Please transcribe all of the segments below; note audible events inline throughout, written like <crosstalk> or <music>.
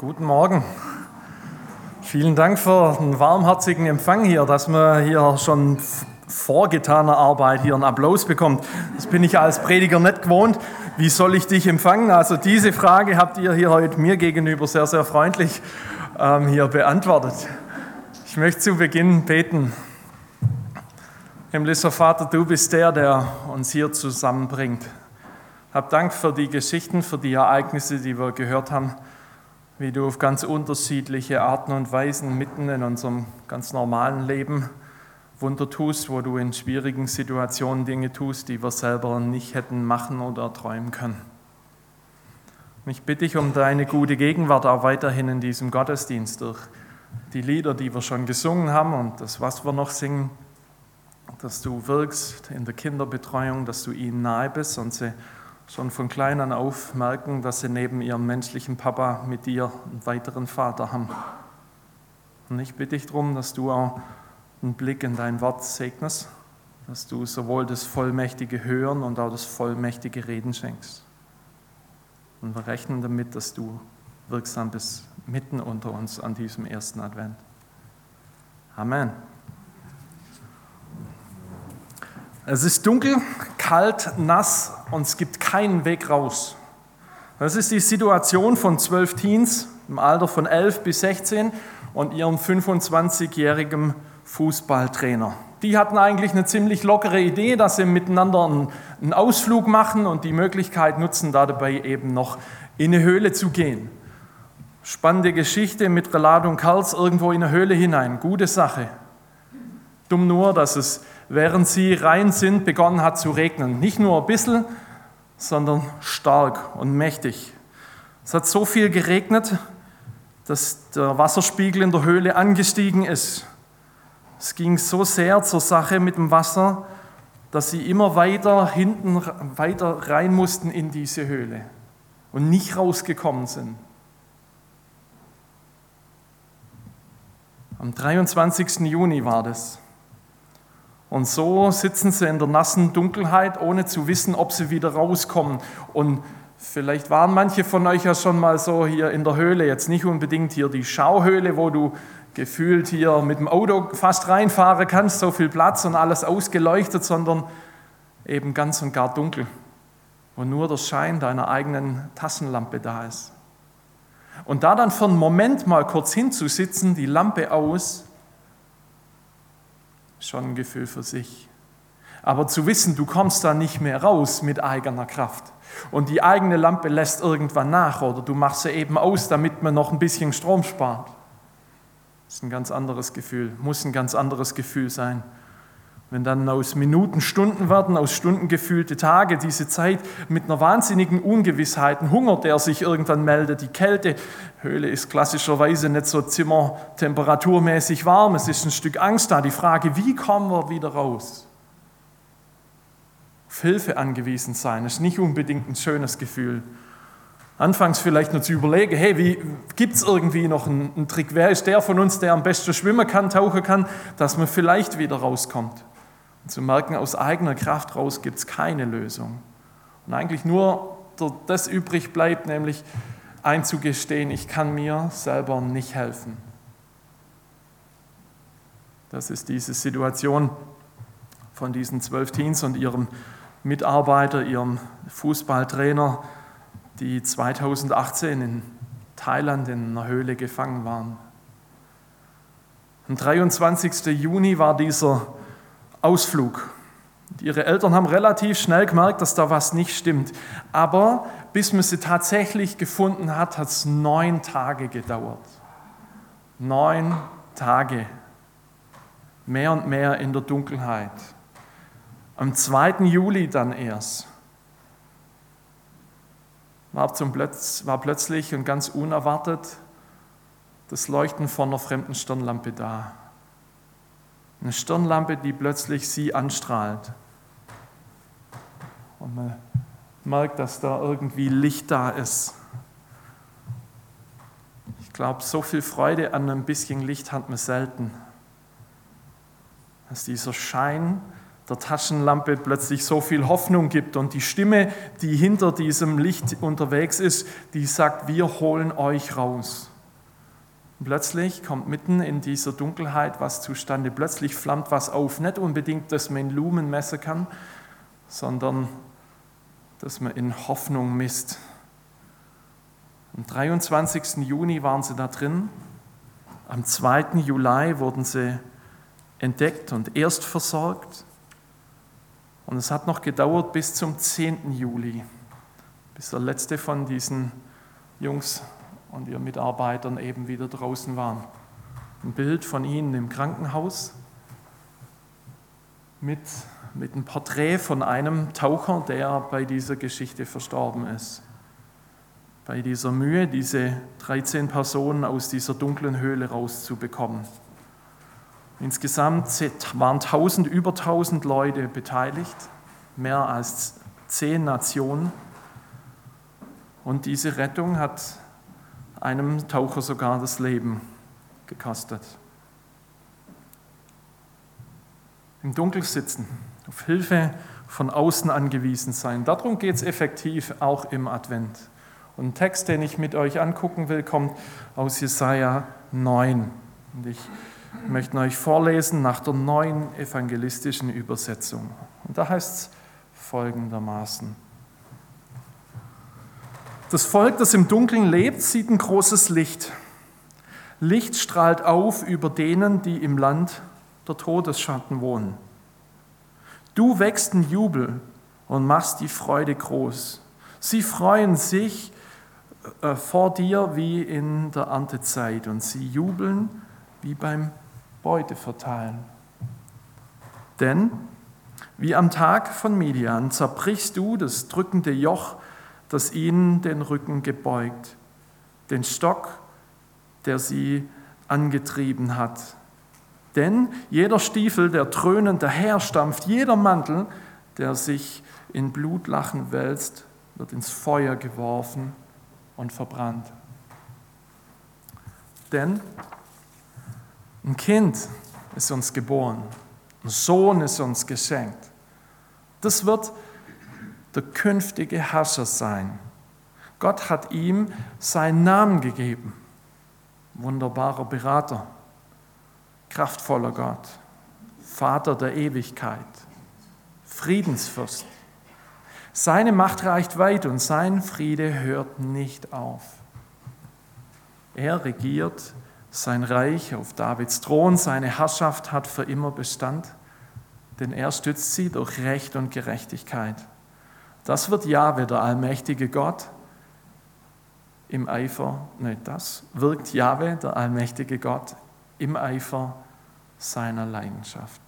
Guten Morgen. Vielen Dank für den warmherzigen Empfang hier, dass man hier schon vorgetaner Arbeit hier einen Applaus bekommt. Das bin ich als Prediger nicht gewohnt. Wie soll ich dich empfangen? Also diese Frage habt ihr hier heute mir gegenüber sehr, sehr freundlich ähm, hier beantwortet. Ich möchte zu Beginn beten. Himmlischer Vater, du bist der, der uns hier zusammenbringt. Hab Dank für die Geschichten, für die Ereignisse, die wir gehört haben, wie du auf ganz unterschiedliche Arten und Weisen mitten in unserem ganz normalen Leben Wunder tust, wo du in schwierigen Situationen Dinge tust, die wir selber nicht hätten machen oder träumen können. Ich bitte dich um deine gute Gegenwart auch weiterhin in diesem Gottesdienst durch die Lieder, die wir schon gesungen haben und das, was wir noch singen dass du wirkst in der Kinderbetreuung, dass du ihnen nahe bist und sie schon von klein an auf merken, dass sie neben ihrem menschlichen Papa mit dir einen weiteren Vater haben. Und ich bitte dich darum, dass du auch einen Blick in dein Wort segnest, dass du sowohl das vollmächtige Hören und auch das vollmächtige Reden schenkst. Und wir rechnen damit, dass du wirksam bist mitten unter uns an diesem ersten Advent. Amen. Es ist dunkel, kalt, nass und es gibt keinen Weg raus. Das ist die Situation von zwölf Teens im Alter von 11 bis 16 und ihrem 25-jährigen Fußballtrainer. Die hatten eigentlich eine ziemlich lockere Idee, dass sie miteinander einen Ausflug machen und die Möglichkeit nutzen, dabei eben noch in eine Höhle zu gehen. Spannende Geschichte mit Reladung Karls irgendwo in eine Höhle hinein. Gute Sache. Dumm nur, dass es während sie rein sind, begonnen hat zu regnen. Nicht nur ein bisschen, sondern stark und mächtig. Es hat so viel geregnet, dass der Wasserspiegel in der Höhle angestiegen ist. Es ging so sehr zur Sache mit dem Wasser, dass sie immer weiter hinten weiter rein mussten in diese Höhle und nicht rausgekommen sind. Am 23. Juni war das. Und so sitzen sie in der nassen Dunkelheit, ohne zu wissen, ob sie wieder rauskommen. Und vielleicht waren manche von euch ja schon mal so hier in der Höhle, jetzt nicht unbedingt hier die Schauhöhle, wo du gefühlt hier mit dem Auto fast reinfahren kannst, so viel Platz und alles ausgeleuchtet, sondern eben ganz und gar dunkel, wo nur der Schein deiner eigenen Tassenlampe da ist. Und da dann für einen Moment mal kurz hinzusitzen, die Lampe aus schon ein Gefühl für sich. Aber zu wissen, du kommst da nicht mehr raus mit eigener Kraft und die eigene Lampe lässt irgendwann nach oder du machst sie eben aus, damit man noch ein bisschen Strom spart. Ist ein ganz anderes Gefühl, muss ein ganz anderes Gefühl sein. Wenn dann aus Minuten Stunden werden, aus Stunden gefühlte Tage, diese Zeit mit einer wahnsinnigen Ungewissheit, ein Hunger, der sich irgendwann meldet, die Kälte. Höhle ist klassischerweise nicht so zimmertemperaturmäßig warm, es ist ein Stück Angst da. Die Frage, wie kommen wir wieder raus? Auf Hilfe angewiesen sein, ist nicht unbedingt ein schönes Gefühl. Anfangs vielleicht nur zu überlegen, hey, gibt es irgendwie noch einen, einen Trick? Wer ist der von uns, der am besten schwimmen kann, tauchen kann, dass man vielleicht wieder rauskommt? Und zu merken, aus eigener Kraft raus gibt es keine Lösung. Und eigentlich nur das übrig bleibt, nämlich einzugestehen, ich kann mir selber nicht helfen. Das ist diese Situation von diesen zwölf Teens und ihrem Mitarbeiter, ihrem Fußballtrainer, die 2018 in Thailand in einer Höhle gefangen waren. Am 23. Juni war dieser Ausflug. ihre Eltern haben relativ schnell gemerkt, dass da was nicht stimmt. Aber bis man sie tatsächlich gefunden hat, hat es neun Tage gedauert. Neun Tage. Mehr und mehr in der Dunkelheit. Am 2. Juli dann erst war, zum Plötz, war plötzlich und ganz unerwartet das Leuchten von einer fremden Stirnlampe da. Eine Stirnlampe, die plötzlich sie anstrahlt. Und man merkt, dass da irgendwie Licht da ist. Ich glaube, so viel Freude an ein bisschen Licht hat man selten. Dass dieser Schein der Taschenlampe plötzlich so viel Hoffnung gibt und die Stimme, die hinter diesem Licht unterwegs ist, die sagt, wir holen euch raus. Und plötzlich kommt mitten in dieser Dunkelheit was zustande. Plötzlich flammt was auf. Nicht unbedingt, dass man in Lumen messen kann, sondern dass man in Hoffnung misst. Am 23. Juni waren sie da drin. Am 2. Juli wurden sie entdeckt und erst versorgt. Und es hat noch gedauert bis zum 10. Juli, bis der letzte von diesen Jungs und ihren Mitarbeitern eben wieder draußen waren. Ein Bild von ihnen im Krankenhaus mit, mit einem Porträt von einem Taucher, der bei dieser Geschichte verstorben ist. Bei dieser Mühe, diese 13 Personen aus dieser dunklen Höhle rauszubekommen. Insgesamt waren 1000, über 1000 Leute beteiligt, mehr als zehn Nationen. Und diese Rettung hat einem Taucher sogar das Leben gekostet. Im Dunkel sitzen, auf Hilfe von außen angewiesen sein. Darum geht es effektiv auch im Advent. Und ein Text, den ich mit euch angucken will, kommt aus Jesaja 9. Und ich möchte euch vorlesen nach der neuen evangelistischen Übersetzung. Und da heißt es folgendermaßen. Das Volk, das im Dunkeln lebt, sieht ein großes Licht. Licht strahlt auf über denen, die im Land der Todesschatten wohnen. Du wächst in Jubel und machst die Freude groß. Sie freuen sich äh, vor dir wie in der Erntezeit und sie jubeln wie beim Beuteverteilen. Denn wie am Tag von Midian zerbrichst du das drückende Joch das ihnen den Rücken gebeugt, den Stock, der sie angetrieben hat. Denn jeder Stiefel, der dröhnend daherstampft, jeder Mantel, der sich in Blutlachen wälzt, wird ins Feuer geworfen und verbrannt. Denn ein Kind ist uns geboren, ein Sohn ist uns geschenkt. Das wird der künftige Herrscher sein. Gott hat ihm seinen Namen gegeben. Wunderbarer Berater, kraftvoller Gott, Vater der Ewigkeit, Friedensfürst. Seine Macht reicht weit und sein Friede hört nicht auf. Er regiert sein Reich auf Davids Thron, seine Herrschaft hat für immer Bestand, denn er stützt sie durch Recht und Gerechtigkeit. Das wird Jahwe, der allmächtige Gott, im Eifer, nein, das wirkt Jahwe, der allmächtige Gott, im Eifer seiner Leidenschaft.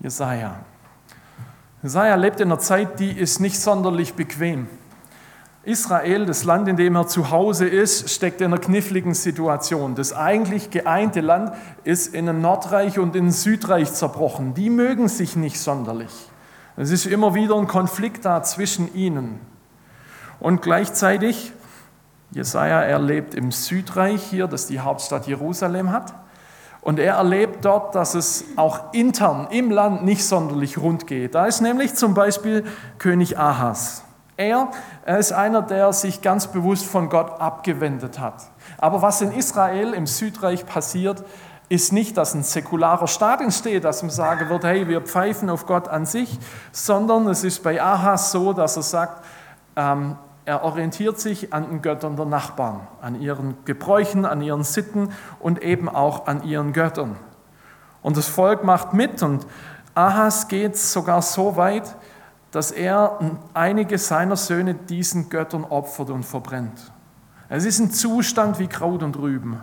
Jesaja. Jesaja lebt in einer Zeit, die ist nicht sonderlich bequem. Israel, das Land, in dem er zu Hause ist, steckt in einer kniffligen Situation. Das eigentlich geeinte Land ist in ein Nordreich und in ein Südreich zerbrochen. Die mögen sich nicht sonderlich. Es ist immer wieder ein Konflikt da zwischen ihnen. Und gleichzeitig, Jesaja erlebt im Südreich hier, das die Hauptstadt Jerusalem hat. Und er erlebt dort, dass es auch intern im Land nicht sonderlich rund geht. Da ist nämlich zum Beispiel König Ahas. Er, er ist einer, der sich ganz bewusst von Gott abgewendet hat. Aber was in Israel im Südreich passiert, ist nicht, dass ein säkularer Staat entsteht, dass man sagen wird, hey, wir pfeifen auf Gott an sich, sondern es ist bei Ahas so, dass er sagt, ähm, er orientiert sich an den Göttern der Nachbarn, an ihren Gebräuchen, an ihren Sitten und eben auch an ihren Göttern. Und das Volk macht mit und Ahas geht sogar so weit, dass er einige seiner Söhne diesen Göttern opfert und verbrennt. Es ist ein Zustand wie Kraut und Rüben.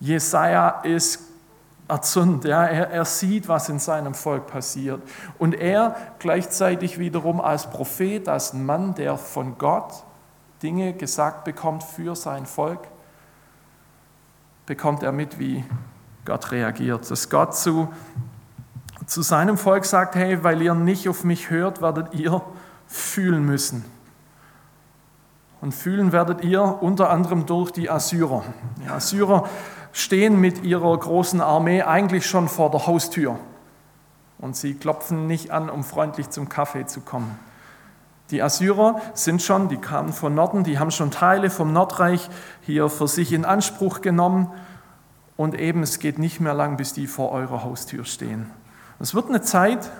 Jesaja ist erzürnt, ja, er, er sieht, was in seinem Volk passiert. Und er gleichzeitig wiederum als Prophet, als Mann, der von Gott Dinge gesagt bekommt für sein Volk, bekommt er mit, wie Gott reagiert. Dass Gott zu, zu seinem Volk sagt, hey, weil ihr nicht auf mich hört, werdet ihr fühlen müssen. Und fühlen werdet ihr unter anderem durch die Assyrer. Die Assyrer stehen mit ihrer großen Armee eigentlich schon vor der Haustür. Und sie klopfen nicht an, um freundlich zum Kaffee zu kommen. Die Assyrer sind schon, die kamen von Norden, die haben schon Teile vom Nordreich hier für sich in Anspruch genommen. Und eben, es geht nicht mehr lang, bis die vor eurer Haustür stehen. Es wird eine Zeit,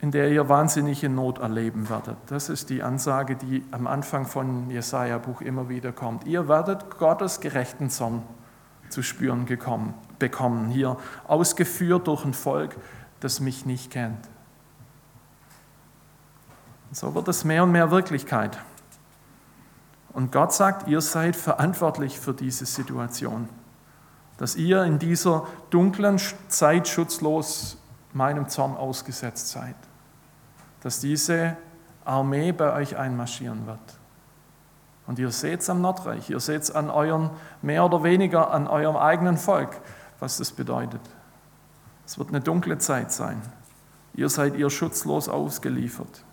in der ihr wahnsinnige Not erleben werdet. Das ist die Ansage, die am Anfang von Jesaja-Buch immer wieder kommt. Ihr werdet Gottes gerechten Zorn zu spüren gekommen, bekommen, hier ausgeführt durch ein Volk, das mich nicht kennt. So wird es mehr und mehr Wirklichkeit. Und Gott sagt, ihr seid verantwortlich für diese Situation, dass ihr in dieser dunklen Zeit schutzlos meinem Zorn ausgesetzt seid, dass diese Armee bei euch einmarschieren wird. Und ihr seht es am Nordreich, ihr seht es an euren, mehr oder weniger an eurem eigenen Volk, was das bedeutet. Es wird eine dunkle Zeit sein. Ihr seid ihr schutzlos ausgeliefert.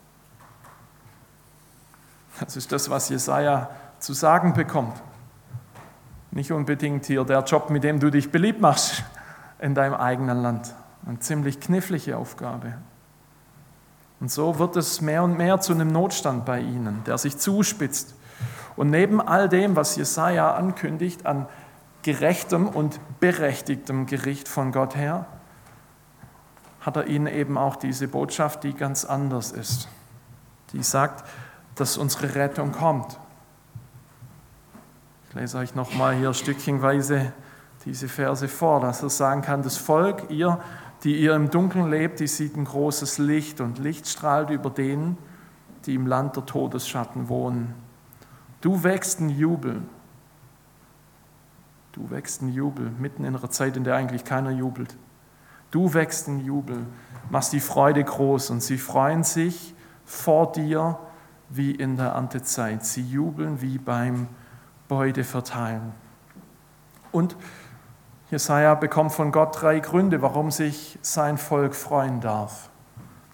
Das ist das, was Jesaja zu sagen bekommt. Nicht unbedingt hier der Job, mit dem du dich beliebt machst in deinem eigenen Land. Eine ziemlich knifflige Aufgabe. Und so wird es mehr und mehr zu einem Notstand bei ihnen, der sich zuspitzt. Und neben all dem, was Jesaja ankündigt an gerechtem und berechtigtem Gericht von Gott her, hat er ihnen eben auch diese Botschaft, die ganz anders ist. Die sagt, dass unsere Rettung kommt. Ich lese euch nochmal hier stückchenweise diese Verse vor, dass er sagen kann, das Volk, ihr, die ihr im Dunkeln lebt, die sieht ein großes Licht und Licht strahlt über denen, die im Land der Todesschatten wohnen. Du wächst in Jubel. Du wächst in Jubel, mitten in einer Zeit, in der eigentlich keiner jubelt. Du wächst in Jubel, machst die Freude groß und sie freuen sich vor dir wie in der Erntezeit. Sie jubeln wie beim Beuteverteilen. Und Jesaja bekommt von Gott drei Gründe, warum sich sein Volk freuen darf.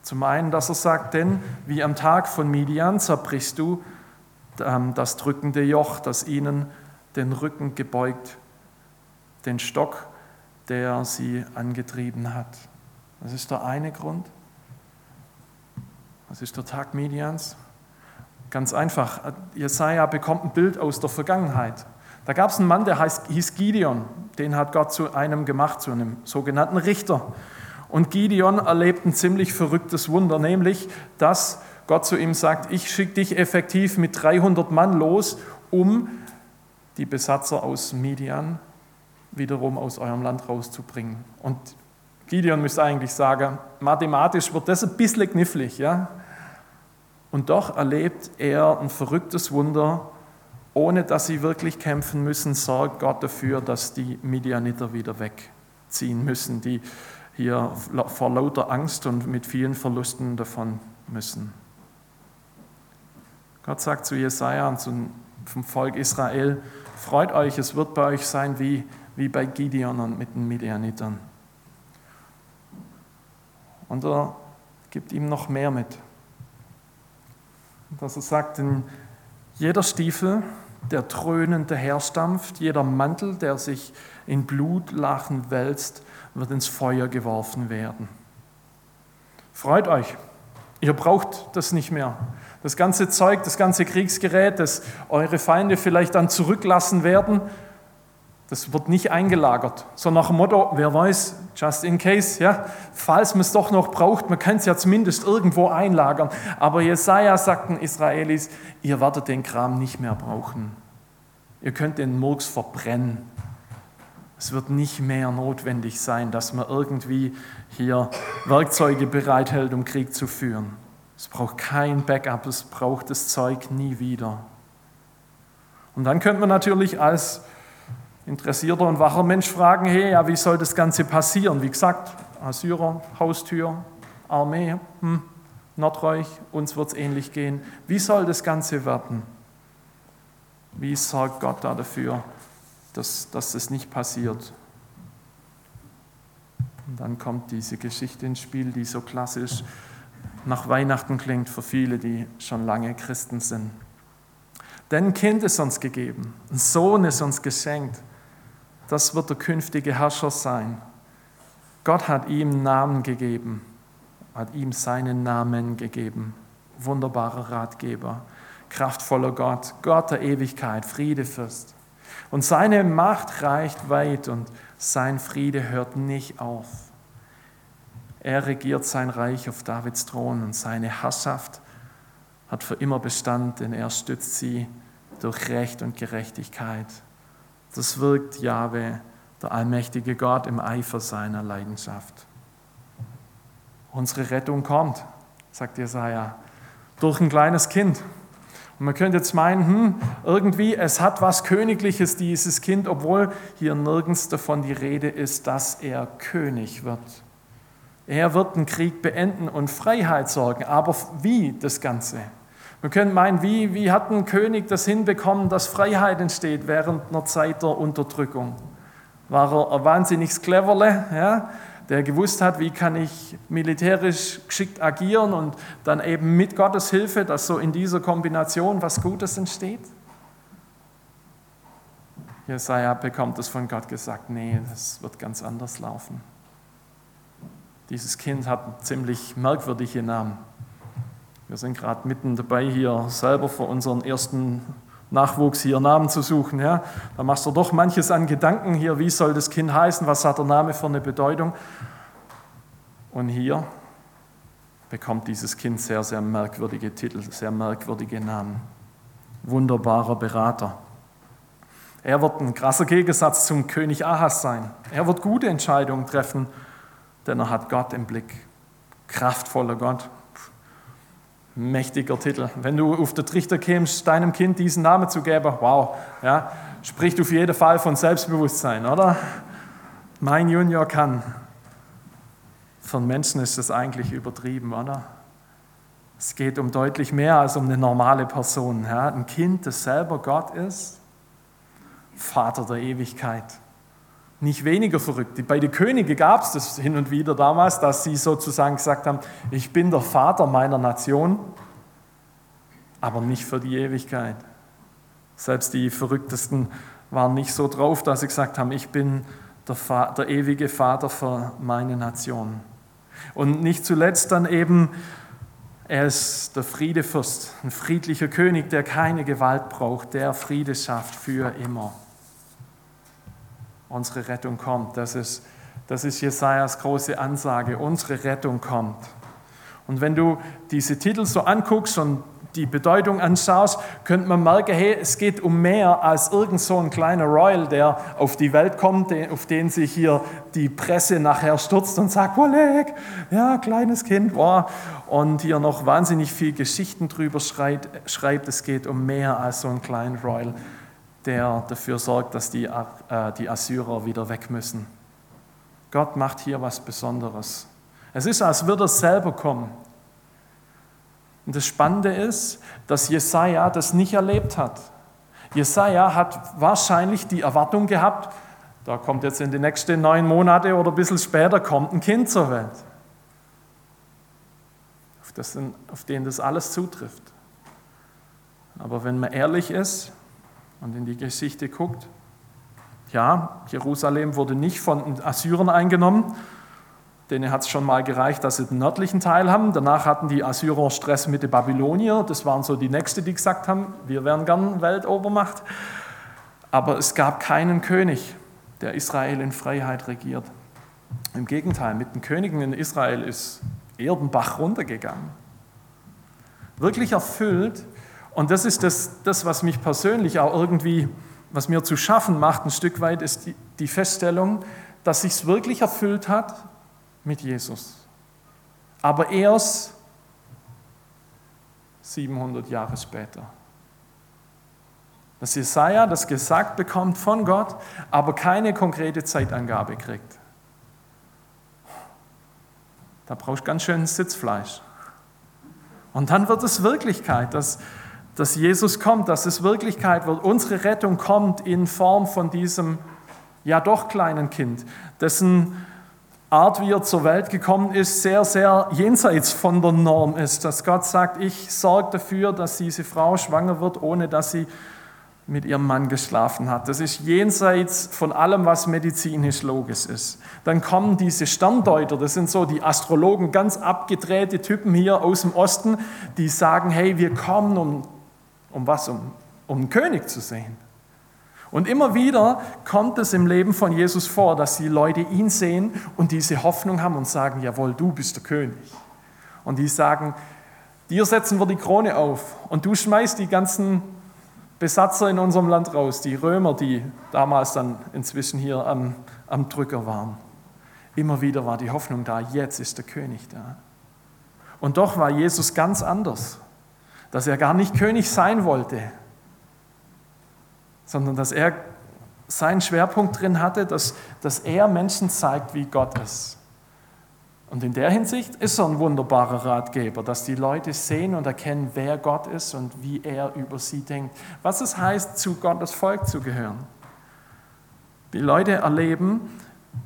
Zum einen, dass er sagt, denn wie am Tag von Midian zerbrichst du das drückende Joch, das ihnen den Rücken gebeugt, den Stock, der sie angetrieben hat. Das ist der eine Grund. Das ist der Tag Midians. Ganz einfach, Jesaja bekommt ein Bild aus der Vergangenheit. Da gab es einen Mann, der heißt, hieß Gideon. Den hat Gott zu einem gemacht, zu einem sogenannten Richter. Und Gideon erlebt ein ziemlich verrücktes Wunder, nämlich, dass Gott zu ihm sagt, ich schicke dich effektiv mit 300 Mann los, um die Besatzer aus Midian wiederum aus eurem Land rauszubringen. Und Gideon müsste eigentlich sagen, mathematisch wird das ein bisschen knifflig, ja? Und doch erlebt er ein verrücktes Wunder, ohne dass sie wirklich kämpfen müssen, sorgt Gott dafür, dass die Midianiter wieder wegziehen müssen, die hier vor lauter Angst und mit vielen Verlusten davon müssen. Gott sagt zu Jesaja und zum Volk Israel: Freut euch, es wird bei euch sein wie, wie bei Gideon und mit den Midianitern. Und er gibt ihm noch mehr mit dass er sagt, in jeder Stiefel, der dröhnend daherstampft, jeder Mantel, der sich in Blutlachen wälzt, wird ins Feuer geworfen werden. Freut euch, ihr braucht das nicht mehr. Das ganze Zeug, das ganze Kriegsgerät, das eure Feinde vielleicht dann zurücklassen werden, das wird nicht eingelagert. So nach dem Motto, wer weiß, just in case, ja, falls man es doch noch braucht, man kann es ja zumindest irgendwo einlagern. Aber Jesaja sagt den Israelis, ihr werdet den Kram nicht mehr brauchen. Ihr könnt den Murks verbrennen. Es wird nicht mehr notwendig sein, dass man irgendwie hier Werkzeuge bereithält, um Krieg zu führen. Es braucht kein Backup, es braucht das Zeug nie wieder. Und dann könnte man natürlich als interessierter und wacher Mensch fragen, hey, ja, wie soll das Ganze passieren? Wie gesagt, Assyrer, Haustür, Armee, hm, Nordreich, uns wird es ähnlich gehen. Wie soll das Ganze werden? Wie sorgt Gott da dafür, dass, dass das nicht passiert? Und dann kommt diese Geschichte ins Spiel, die so klassisch nach Weihnachten klingt für viele, die schon lange Christen sind. Denn ein Kind ist uns gegeben, ein Sohn ist uns geschenkt das wird der künftige Herrscher sein. Gott hat ihm Namen gegeben, hat ihm seinen Namen gegeben. wunderbarer Ratgeber, kraftvoller Gott, Gott der Ewigkeit, Friedefürst. Und seine Macht reicht weit und sein Friede hört nicht auf. Er regiert sein Reich auf Davids Thron und seine Herrschaft hat für immer Bestand, denn er stützt sie durch Recht und Gerechtigkeit. Das wirkt Jahwe, der allmächtige Gott, im Eifer seiner Leidenschaft. Unsere Rettung kommt, sagt Jesaja, durch ein kleines Kind. Man könnte jetzt meinen, hm, irgendwie, es hat was Königliches, dieses Kind, obwohl hier nirgends davon die Rede ist, dass er König wird. Er wird den Krieg beenden und Freiheit sorgen. Aber wie das Ganze? Wir können meinen, wie, wie hat ein König das hinbekommen, dass Freiheit entsteht während einer Zeit der Unterdrückung? War er ein wahnsinnig cleverle, ja, der gewusst hat, wie kann ich militärisch geschickt agieren und dann eben mit Gottes Hilfe, dass so in dieser Kombination was Gutes entsteht? Jesaja bekommt es von Gott gesagt, nee, das wird ganz anders laufen. Dieses Kind hat ziemlich merkwürdige Namen. Wir sind gerade mitten dabei, hier selber für unseren ersten Nachwuchs hier Namen zu suchen. Ja? Da machst du doch manches an Gedanken hier, wie soll das Kind heißen, was hat der Name für eine Bedeutung. Und hier bekommt dieses Kind sehr, sehr merkwürdige Titel, sehr merkwürdige Namen. Wunderbarer Berater. Er wird ein krasser Gegensatz zum König Ahas sein. Er wird gute Entscheidungen treffen denn er hat Gott im Blick. Kraftvoller Gott. Mächtiger Titel. Wenn du auf den Trichter kämst, deinem Kind diesen Namen zu geben, wow, ja, spricht auf jeden Fall von Selbstbewusstsein, oder? Mein Junior kann. Einen Menschen ist das eigentlich übertrieben, oder? Es geht um deutlich mehr als um eine normale Person. Ja? Ein Kind, das selber Gott ist, Vater der Ewigkeit nicht weniger verrückt. Bei den Königen gab es das hin und wieder damals, dass sie sozusagen gesagt haben, ich bin der Vater meiner Nation, aber nicht für die Ewigkeit. Selbst die Verrücktesten waren nicht so drauf, dass sie gesagt haben, ich bin der, der ewige Vater für meine Nation. Und nicht zuletzt dann eben, er ist der Friedefürst, ein friedlicher König, der keine Gewalt braucht, der Friede schafft für immer unsere Rettung kommt. Das ist, das ist Jesajas große Ansage. Unsere Rettung kommt. Und wenn du diese Titel so anguckst und die Bedeutung anschaust, könnte man merken, hey, es geht um mehr als irgend so ein kleiner Royal, der auf die Welt kommt, auf den sich hier die Presse nachher stürzt und sagt, Oleg, ja, kleines Kind, wow. und hier noch wahnsinnig viel Geschichten drüber schreibt. Es geht um mehr als so ein kleiner Royal der dafür sorgt, dass die, äh, die Assyrer wieder weg müssen. Gott macht hier was Besonderes. Es ist, als würde er selber kommen. Und das Spannende ist, dass Jesaja das nicht erlebt hat. Jesaja hat wahrscheinlich die Erwartung gehabt, da kommt jetzt in den nächsten neun Monate oder ein bisschen später kommt ein Kind zur Welt, auf, das, auf den das alles zutrifft. Aber wenn man ehrlich ist, und in die Geschichte guckt, ja, Jerusalem wurde nicht von Assyrern eingenommen, denen hat es schon mal gereicht, dass sie den nördlichen Teil haben. Danach hatten die Assyrer Stress mit den Babylonier. Das waren so die Nächste, die gesagt haben, wir wären gern Weltobermacht. Aber es gab keinen König, der Israel in Freiheit regiert. Im Gegenteil, mit den Königen in Israel ist Erdenbach runtergegangen. Wirklich erfüllt und das ist das, das, was mich persönlich auch irgendwie, was mir zu schaffen macht, ein Stück weit, ist die, die Feststellung, dass sich es wirklich erfüllt hat mit Jesus. Aber erst 700 Jahre später. Dass Jesaja das gesagt bekommt von Gott, aber keine konkrete Zeitangabe kriegt. Da brauchst du ganz schön Sitzfleisch. Und dann wird es Wirklichkeit, dass dass Jesus kommt, dass es Wirklichkeit wird. Unsere Rettung kommt in Form von diesem ja doch kleinen Kind, dessen Art, wie er zur Welt gekommen ist, sehr, sehr jenseits von der Norm ist. Dass Gott sagt, ich sorge dafür, dass diese Frau schwanger wird, ohne dass sie mit ihrem Mann geschlafen hat. Das ist jenseits von allem, was medizinisch logisch ist. Dann kommen diese Sterndeuter, das sind so die Astrologen, ganz abgedrehte Typen hier aus dem Osten, die sagen, hey, wir kommen, um, um was? Um, um einen König zu sehen. Und immer wieder kommt es im Leben von Jesus vor, dass die Leute ihn sehen und diese Hoffnung haben und sagen, jawohl, du bist der König. Und die sagen, dir setzen wir die Krone auf und du schmeißt die ganzen Besatzer in unserem Land raus, die Römer, die damals dann inzwischen hier am, am Drücker waren. Immer wieder war die Hoffnung da, jetzt ist der König da. Und doch war Jesus ganz anders, dass er gar nicht König sein wollte, sondern dass er seinen Schwerpunkt drin hatte, dass, dass er Menschen zeigt, wie Gott ist. Und in der Hinsicht ist er ein wunderbarer Ratgeber, dass die Leute sehen und erkennen, wer Gott ist und wie er über sie denkt. Was es heißt, zu Gottes Volk zu gehören. Die Leute erleben,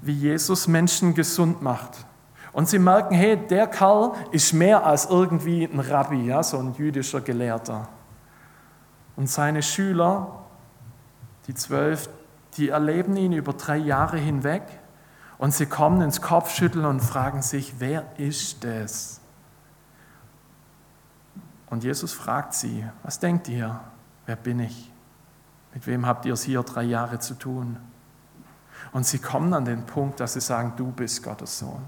wie Jesus Menschen gesund macht. Und sie merken, hey, der Kerl ist mehr als irgendwie ein Rabbi, ja, so ein jüdischer Gelehrter. Und seine Schüler, die zwölf, die erleben ihn über drei Jahre hinweg und sie kommen ins Kopfschütteln und fragen sich, wer ist es? Und Jesus fragt sie, was denkt ihr? Wer bin ich? Mit wem habt ihr es hier drei Jahre zu tun? Und sie kommen an den Punkt, dass sie sagen, du bist Gottes Sohn.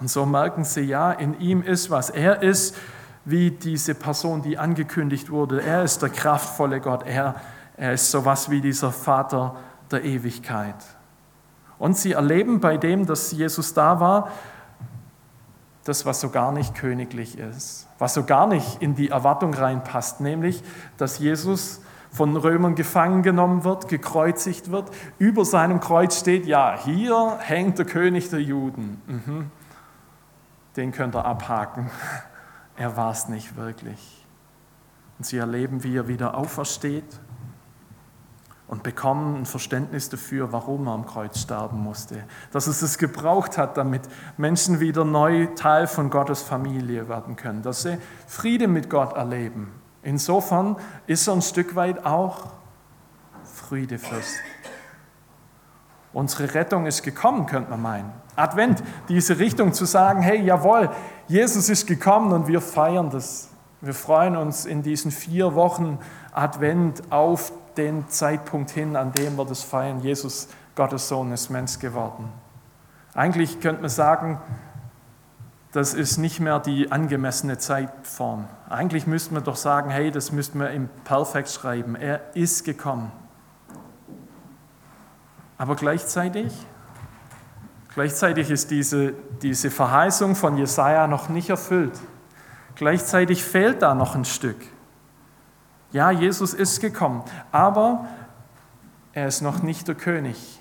Und so merken sie, ja, in ihm ist was. Er ist wie diese Person, die angekündigt wurde. Er ist der kraftvolle Gott. Er, er ist sowas wie dieser Vater der Ewigkeit. Und sie erleben bei dem, dass Jesus da war, das, was so gar nicht königlich ist, was so gar nicht in die Erwartung reinpasst, nämlich, dass Jesus von Römern gefangen genommen wird, gekreuzigt wird. Über seinem Kreuz steht, ja, hier hängt der König der Juden. Mhm. Den könnt ihr abhaken. <laughs> Er war es nicht wirklich. Und sie erleben, wie er wieder aufersteht und bekommen ein Verständnis dafür, warum er am Kreuz sterben musste. Dass es es gebraucht hat, damit Menschen wieder neu Teil von Gottes Familie werden können, dass sie Friede mit Gott erleben. Insofern ist er ein Stück weit auch Friedefürst. Unsere Rettung ist gekommen, könnte man meinen. Advent, diese Richtung zu sagen, hey, jawohl, Jesus ist gekommen und wir feiern das. Wir freuen uns in diesen vier Wochen Advent auf den Zeitpunkt hin, an dem wir das feiern. Jesus, Gottes Sohn, ist Mensch geworden. Eigentlich könnte man sagen, das ist nicht mehr die angemessene Zeitform. Eigentlich müsste man doch sagen, hey, das müssten wir im Perfekt schreiben. Er ist gekommen. Aber gleichzeitig, gleichzeitig ist diese, diese Verheißung von Jesaja noch nicht erfüllt. Gleichzeitig fehlt da noch ein Stück. Ja, Jesus ist gekommen, aber er ist noch nicht der König,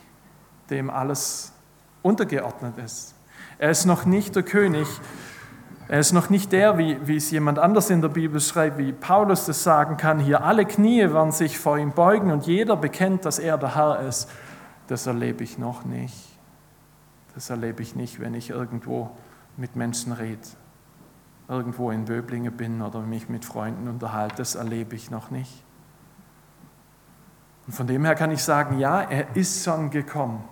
dem alles untergeordnet ist. Er ist noch nicht der König, er ist noch nicht der, wie, wie es jemand anders in der Bibel schreibt, wie Paulus das sagen kann, hier alle Knie werden sich vor ihm beugen und jeder bekennt, dass er der Herr ist. Das erlebe ich noch nicht. Das erlebe ich nicht, wenn ich irgendwo mit Menschen rede irgendwo in Böblingen bin oder mich mit Freunden unterhalte, das erlebe ich noch nicht. Und von dem her kann ich sagen, ja, er ist schon gekommen.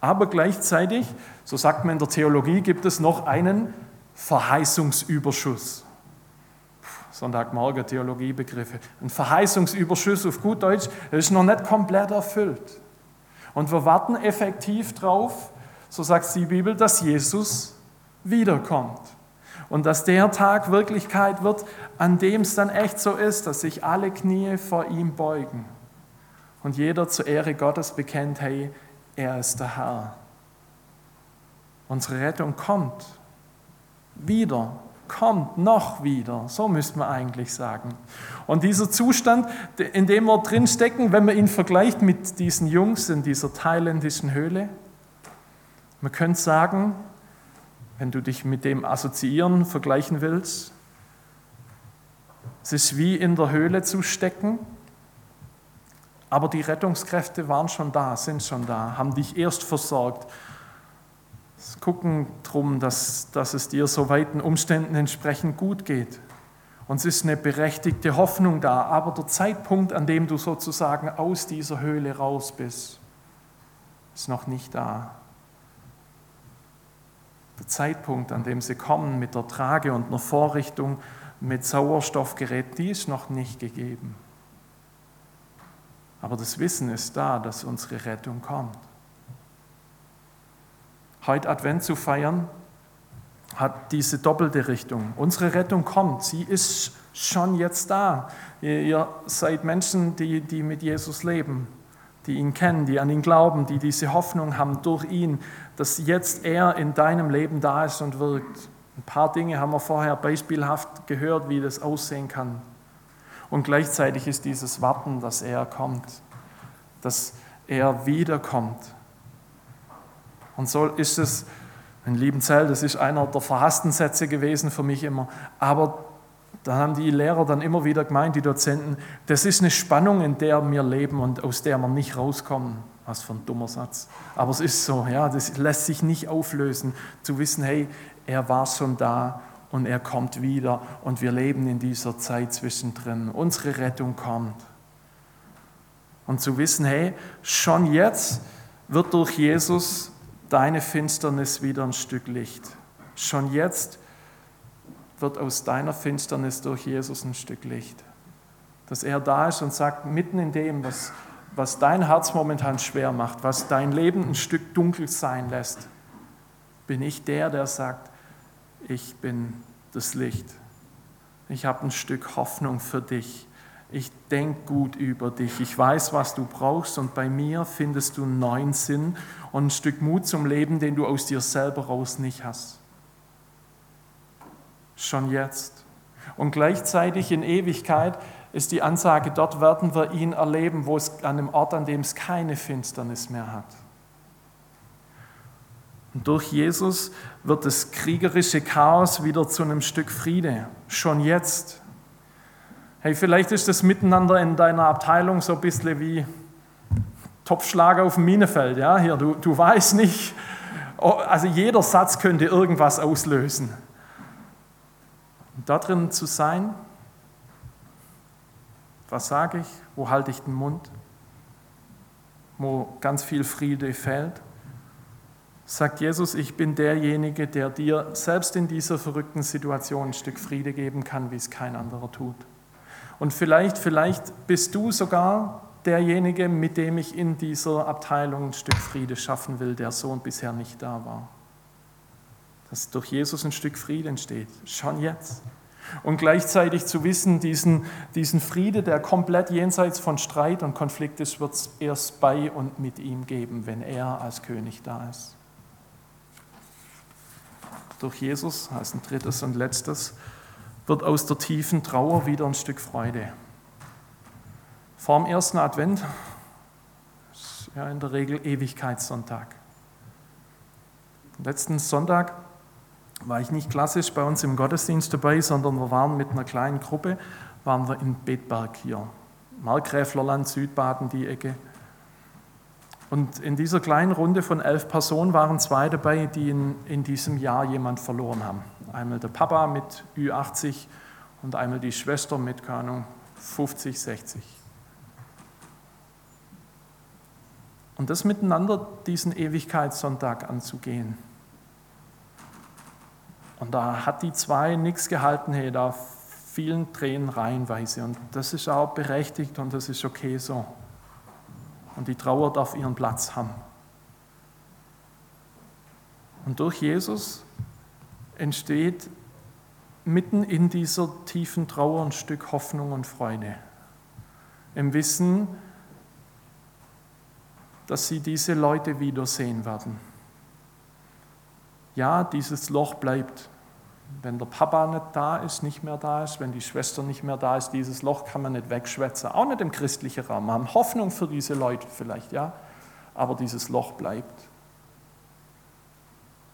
Aber gleichzeitig, so sagt man in der Theologie, gibt es noch einen Verheißungsüberschuss. Sonntagmorgen Theologiebegriffe. Ein Verheißungsüberschuss auf gut Deutsch, ist noch nicht komplett erfüllt. Und wir warten effektiv drauf, so sagt die Bibel, dass Jesus wiederkommt. Und dass der Tag Wirklichkeit wird, an dem es dann echt so ist, dass sich alle Knie vor ihm beugen. Und jeder zur Ehre Gottes bekennt, hey, er ist der Herr. Unsere Rettung kommt wieder, kommt noch wieder. So müsste man eigentlich sagen. Und dieser Zustand, in dem wir drinstecken, wenn man ihn vergleicht mit diesen Jungs in dieser thailändischen Höhle, man könnte sagen, wenn du dich mit dem Assoziieren vergleichen willst. Es ist wie in der Höhle zu stecken, aber die Rettungskräfte waren schon da, sind schon da, haben dich erst versorgt. Es gucken darum, dass, dass es dir so weiten Umständen entsprechend gut geht. Und es ist eine berechtigte Hoffnung da, aber der Zeitpunkt, an dem du sozusagen aus dieser Höhle raus bist, ist noch nicht da. Der Zeitpunkt, an dem sie kommen mit der Trage und einer Vorrichtung mit Sauerstoffgerät, die ist noch nicht gegeben. Aber das Wissen ist da, dass unsere Rettung kommt. Heute Advent zu feiern, hat diese doppelte Richtung. Unsere Rettung kommt, sie ist schon jetzt da. Ihr, seid Menschen, die, die mit Jesus leben, die ihn kennen, die an ihn glauben, die diese Hoffnung haben durch ihn, dass jetzt er in deinem Leben da ist und wirkt. Ein paar Dinge haben wir vorher beispielhaft gehört, wie das aussehen kann. Und gleichzeitig ist dieses Warten, dass er kommt, dass er wiederkommt. Und so ist es in Liebenzell, das ist einer der verhassten Sätze gewesen für mich immer. Aber da haben die Lehrer dann immer wieder gemeint, die Dozenten, das ist eine Spannung, in der wir leben und aus der wir nicht rauskommen. Was für ein dummer Satz. Aber es ist so, ja, das lässt sich nicht auflösen, zu wissen, hey, er war schon da und er kommt wieder und wir leben in dieser Zeit zwischendrin. Unsere Rettung kommt. Und zu wissen, hey, schon jetzt wird durch Jesus deine Finsternis wieder ein Stück Licht. Schon jetzt wird aus deiner Finsternis durch Jesus ein Stück Licht. Dass er da ist und sagt, mitten in dem, was, was dein Herz momentan schwer macht, was dein Leben ein Stück dunkel sein lässt, bin ich der, der sagt, ich bin das Licht. Ich habe ein Stück Hoffnung für dich. Ich denke gut über dich. Ich weiß, was du brauchst und bei mir findest du einen neuen Sinn und ein Stück Mut zum Leben, den du aus dir selber raus nicht hast. Schon jetzt. Und gleichzeitig in Ewigkeit ist die Ansage, dort werden wir ihn erleben, wo es an einem Ort, an dem es keine Finsternis mehr hat. Und durch Jesus wird das kriegerische Chaos wieder zu einem Stück Friede. Schon jetzt. Hey, vielleicht ist das Miteinander in deiner Abteilung so ein bisschen wie Topfschlager auf dem Minenfeld. Ja? Hier, du, du weißt nicht, oh, also jeder Satz könnte irgendwas auslösen. Da drin zu sein, was sage ich, wo halte ich den Mund, wo ganz viel Friede fällt, sagt Jesus, ich bin derjenige, der dir selbst in dieser verrückten Situation ein Stück Friede geben kann, wie es kein anderer tut. Und vielleicht, vielleicht bist du sogar derjenige, mit dem ich in dieser Abteilung ein Stück Friede schaffen will, der so und bisher nicht da war. Dass durch Jesus ein Stück Friede entsteht, schon jetzt. Und gleichzeitig zu wissen, diesen, diesen Friede, der komplett jenseits von Streit und Konflikt ist, wird es erst bei und mit ihm geben, wenn er als König da ist. Durch Jesus, als ein drittes und letztes, wird aus der tiefen Trauer wieder ein Stück Freude. Vor dem ersten Advent ist ja in der Regel Ewigkeitssonntag. Letzten Sonntag war ich nicht klassisch bei uns im Gottesdienst dabei, sondern wir waren mit einer kleinen Gruppe, waren wir in Betberg hier. Markgräflerland, Südbaden, die Ecke. Und in dieser kleinen Runde von elf Personen waren zwei dabei, die in, in diesem Jahr jemand verloren haben. Einmal der Papa mit Ü80 und einmal die Schwester mit, keine Ahnung, 50, 60. Und das miteinander, diesen Ewigkeitssonntag anzugehen. Und da hat die zwei nichts gehalten, hey, da fielen Tränen reihenweise. Und das ist auch berechtigt und das ist okay so und die Trauer darf ihren Platz haben. Und durch Jesus entsteht mitten in dieser tiefen Trauer ein Stück Hoffnung und Freude. Im Wissen, dass sie diese Leute wiedersehen werden. Ja, dieses Loch bleibt. Wenn der Papa nicht da ist, nicht mehr da ist, wenn die Schwester nicht mehr da ist, dieses Loch kann man nicht wegschwätzen. Auch nicht im christlichen Rahmen. Wir haben Hoffnung für diese Leute vielleicht, ja. Aber dieses Loch bleibt.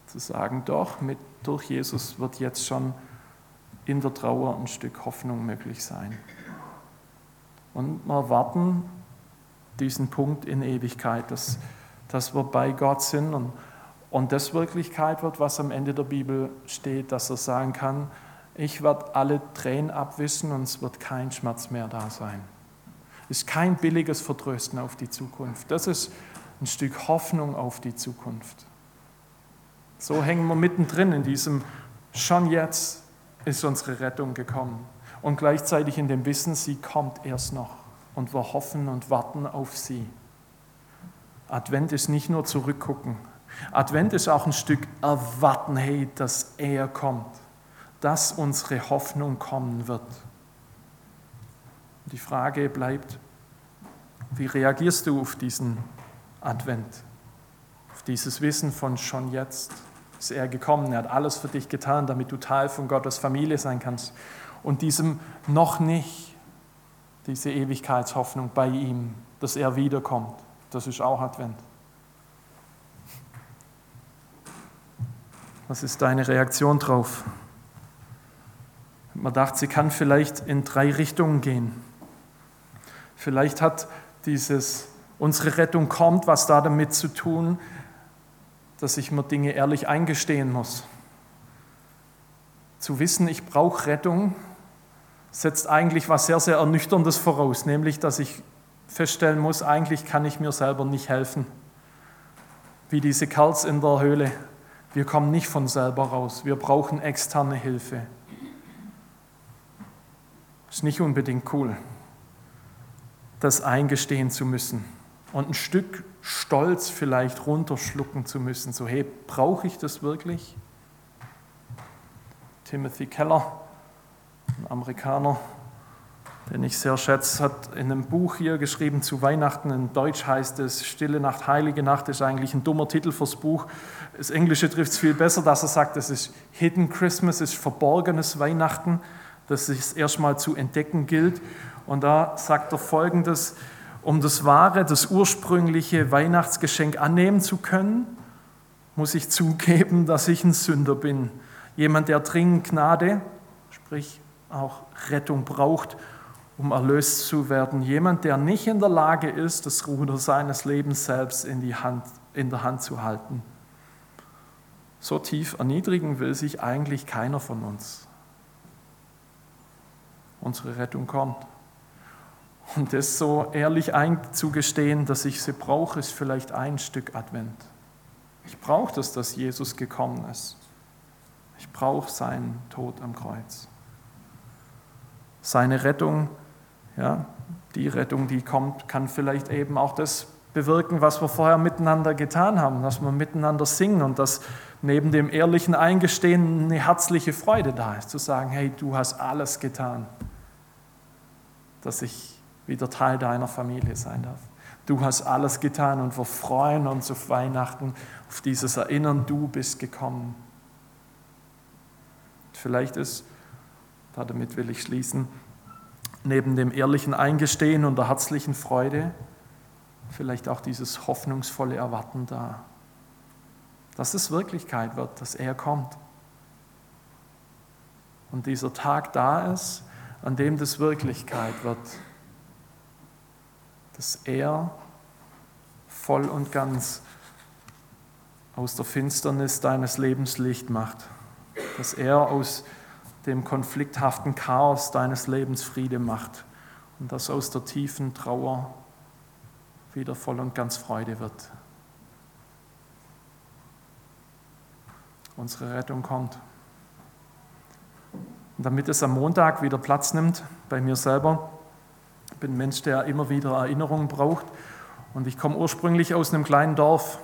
Zu sagen, doch, mit, durch Jesus wird jetzt schon in der Trauer ein Stück Hoffnung möglich sein. Und wir warten diesen Punkt in Ewigkeit, dass, dass wir bei Gott sind und und das Wirklichkeit wird, was am Ende der Bibel steht, dass er sagen kann, ich werde alle Tränen abwischen und es wird kein Schmerz mehr da sein. Ist kein billiges Vertrösten auf die Zukunft. Das ist ein Stück Hoffnung auf die Zukunft. So hängen wir mittendrin in diesem, schon jetzt ist unsere Rettung gekommen. Und gleichzeitig in dem Wissen, sie kommt erst noch. Und wir hoffen und warten auf sie. Advent ist nicht nur zurückgucken. Advent ist auch ein Stück erwarten, hey, dass er kommt. Dass unsere Hoffnung kommen wird. Die Frage bleibt, wie reagierst du auf diesen Advent? Auf dieses Wissen von schon jetzt ist er gekommen, er hat alles für dich getan, damit du Teil von Gottes Familie sein kannst. Und diesem noch nicht, diese Ewigkeitshoffnung bei ihm, dass er wiederkommt, das ist auch Advent. Was ist deine Reaktion drauf? Man dachte, sie kann vielleicht in drei Richtungen gehen. Vielleicht hat dieses unsere Rettung kommt, was da damit zu tun, dass ich mir Dinge ehrlich eingestehen muss. Zu wissen, ich brauche Rettung, setzt eigentlich was sehr, sehr Ernüchterndes voraus, nämlich dass ich feststellen muss, eigentlich kann ich mir selber nicht helfen. Wie diese Kerls in der Höhle. Wir kommen nicht von selber raus. Wir brauchen externe Hilfe. Ist nicht unbedingt cool das eingestehen zu müssen und ein Stück Stolz vielleicht runterschlucken zu müssen. So, hey, brauche ich das wirklich? Timothy Keller, ein Amerikaner, den ich sehr schätze, hat in einem Buch hier geschrieben zu Weihnachten. In Deutsch heißt es Stille Nacht, Heilige Nacht, ist eigentlich ein dummer Titel fürs Buch. Das Englische trifft es viel besser, dass er sagt, es ist Hidden Christmas, ist verborgenes Weihnachten, das es erstmal zu entdecken gilt. Und da sagt er folgendes, um das wahre, das ursprüngliche Weihnachtsgeschenk annehmen zu können, muss ich zugeben, <laughs> dass ich ein Sünder bin. Jemand, der dringend Gnade, sprich auch Rettung braucht, um erlöst zu werden. Jemand, der nicht in der Lage ist, das Ruder seines Lebens selbst in, die Hand, in der Hand zu halten. So tief erniedrigen will sich eigentlich keiner von uns. Unsere Rettung kommt. Und das so ehrlich einzugestehen, dass ich sie brauche, ist vielleicht ein Stück Advent. Ich brauche das, dass Jesus gekommen ist. Ich brauche seinen Tod am Kreuz. Seine Rettung, ja, die Rettung, die kommt, kann vielleicht eben auch das bewirken, was wir vorher miteinander getan haben, dass wir miteinander singen und dass neben dem ehrlichen Eingestehen eine herzliche Freude da ist, zu sagen, hey, du hast alles getan, dass ich wieder Teil deiner Familie sein darf. Du hast alles getan und wir freuen uns auf Weihnachten, auf dieses Erinnern, du bist gekommen. Vielleicht ist, damit will ich schließen, neben dem ehrlichen Eingestehen und der herzlichen Freude vielleicht auch dieses hoffnungsvolle Erwarten da, dass es Wirklichkeit wird, dass er kommt. Und dieser Tag da ist, an dem das Wirklichkeit wird dass er voll und ganz aus der Finsternis deines Lebens Licht macht, dass er aus dem konflikthaften Chaos deines Lebens Friede macht und dass aus der tiefen Trauer wieder voll und ganz Freude wird. Unsere Rettung kommt. Und damit es am Montag wieder Platz nimmt bei mir selber, ich bin ein Mensch, der immer wieder Erinnerungen braucht. Und ich komme ursprünglich aus einem kleinen Dorf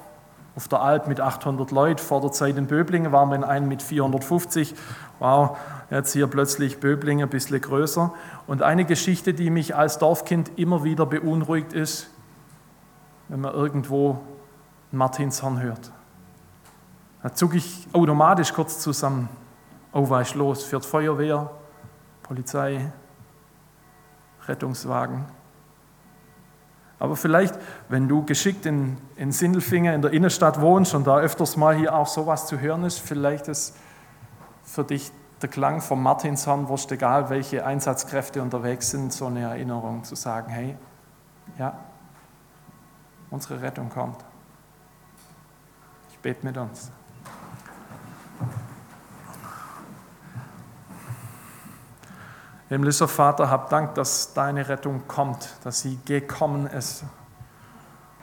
auf der Alp mit 800 Leuten. Vor der Zeit in Böblingen waren wir in einem mit 450. Wow, jetzt hier plötzlich Böblingen ein bisschen größer. Und eine Geschichte, die mich als Dorfkind immer wieder beunruhigt ist, wenn man irgendwo Martinshorn hört. Da zucke ich automatisch kurz zusammen. Oh, was ist los? Fährt Feuerwehr, Polizei, Rettungswagen. Aber vielleicht, wenn du geschickt in, in Sindelfingen in der Innenstadt wohnst und da öfters mal hier auch sowas zu hören ist, vielleicht ist für dich der Klang vom Martinshorn, wurscht egal, welche Einsatzkräfte unterwegs sind, so eine Erinnerung zu sagen, hey, ja, unsere Rettung kommt. Ich bete mit uns. Himmlischer Vater, hab Dank, dass deine Rettung kommt, dass sie gekommen ist.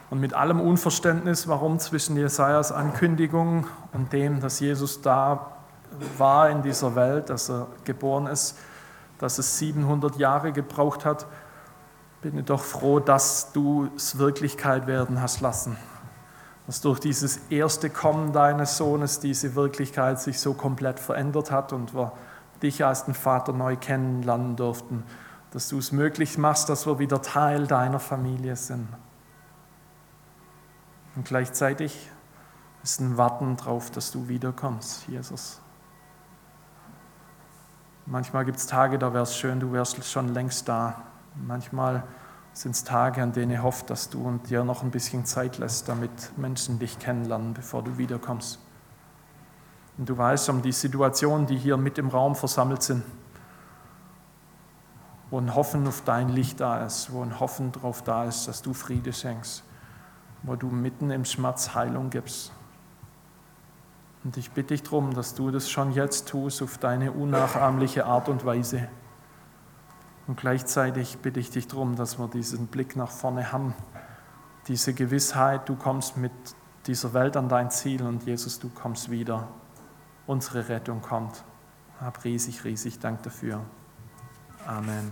Und mit allem Unverständnis, warum zwischen Jesajas Ankündigung und dem, dass Jesus da war in dieser Welt, dass er geboren ist, dass es 700 Jahre gebraucht hat, bin ich doch froh, dass du es Wirklichkeit werden hast lassen. Dass durch dieses erste Kommen deines Sohnes diese Wirklichkeit sich so komplett verändert hat und wir dich als den Vater neu kennenlernen durften, dass du es möglich machst, dass wir wieder Teil deiner Familie sind. Und gleichzeitig ist ein Warten darauf, dass du wiederkommst, Jesus. Manchmal gibt es Tage, da wäre es schön, du wärst schon längst da. Manchmal sind es Tage, an denen ich hoffe, dass du und dir noch ein bisschen Zeit lässt, damit Menschen dich kennenlernen, bevor du wiederkommst. Und du weißt um die Situationen, die hier mit im Raum versammelt sind, wo ein Hoffen auf dein Licht da ist, wo ein Hoffen darauf da ist, dass du Friede schenkst, wo du mitten im Schmerz Heilung gibst. Und ich bitte dich darum, dass du das schon jetzt tust auf deine unnachahmliche Art und Weise. Und gleichzeitig bitte ich dich darum, dass wir diesen Blick nach vorne haben, diese Gewissheit, du kommst mit dieser Welt an dein Ziel und Jesus, du kommst wieder unsere Rettung kommt. Hab riesig, riesig Dank dafür. Amen.